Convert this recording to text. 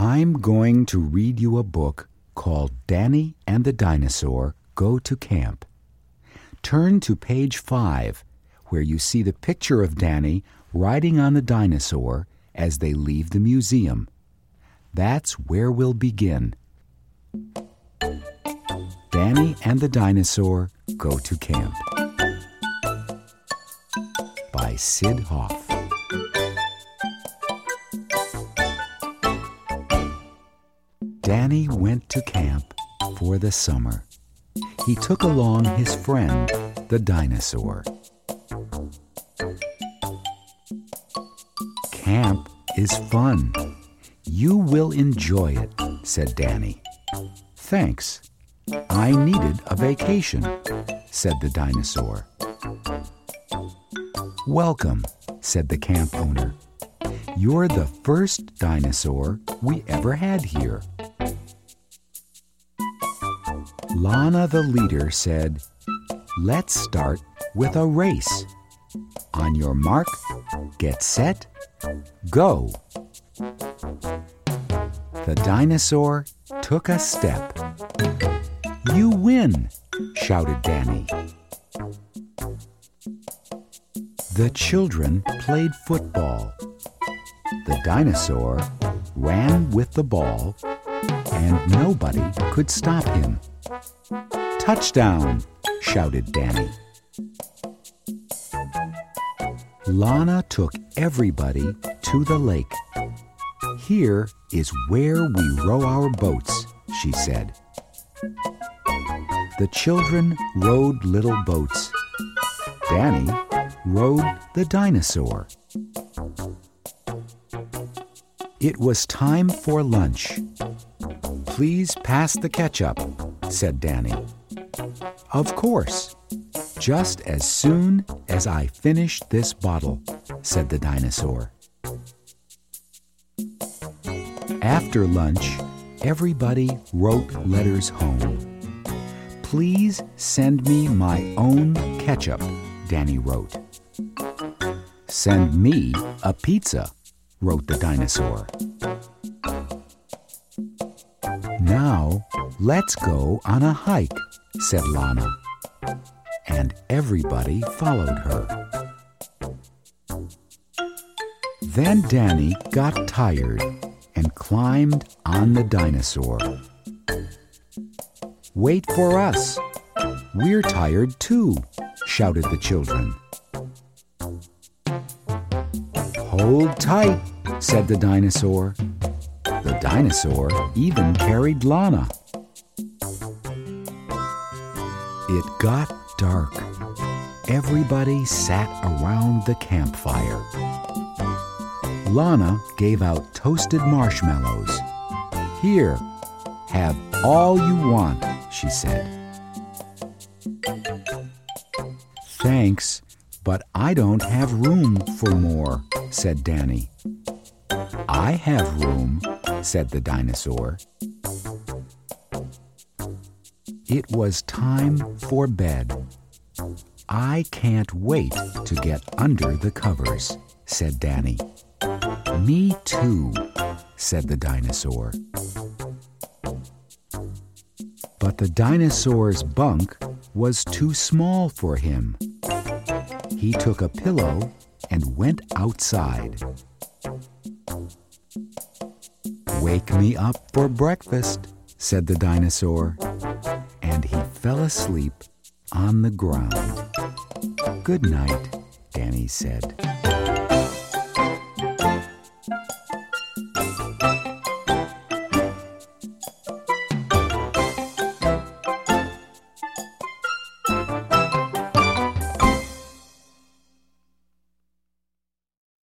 I'm going to read you a book called Danny and the Dinosaur Go to Camp. Turn to page 5, where you see the picture of Danny riding on the dinosaur as they leave the museum. That's where we'll begin. Danny and the Dinosaur Go to Camp by Syd Hoff. Danny went to camp for the summer. He took along his friend, the dinosaur. Camp is fun. You will enjoy it, said Danny. Thanks. I needed a vacation, said the dinosaur. Welcome, said the camp owner. You're the first dinosaur we ever had here. Lana the leader said, Let's start with a race. On your mark, get set, go. The dinosaur took a step. You win, shouted Danny. The children played football. The dinosaur ran with the ball, and nobody could stop him. Touchdown, shouted Danny. Lana took everybody to the lake. Here is where we row our boats, she said. The children rowed little boats. Danny rode the dinosaur. It was time for lunch. Please pass the ketchup, said Danny. Of course. Just as soon as I finish this bottle, said the dinosaur. After lunch, everybody wrote letters home. Please send me my own ketchup, Danny wrote. Send me a pizza, wrote the dinosaur. Now, let's go on a hike, said Lana. And everybody followed her. Then Danny got tired and climbed on the dinosaur. Wait for us. We're tired too, shouted the children. Hold tight, said the dinosaur. The dinosaur even carried Lana. It got dark. Everybody sat around the campfire. Lana gave out toasted marshmallows. Here, have all you want, she said. Thanks, but I don't have room for more, said Danny. I have room, said the dinosaur. It was time for bed. I can't wait to get under the covers, said Danny. Me too, said the dinosaur. But the dinosaur's bunk was too small for him. He took a pillow and went outside. Wake me up for breakfast, said the dinosaur, and he fell asleep on the ground. Good night, Danny said.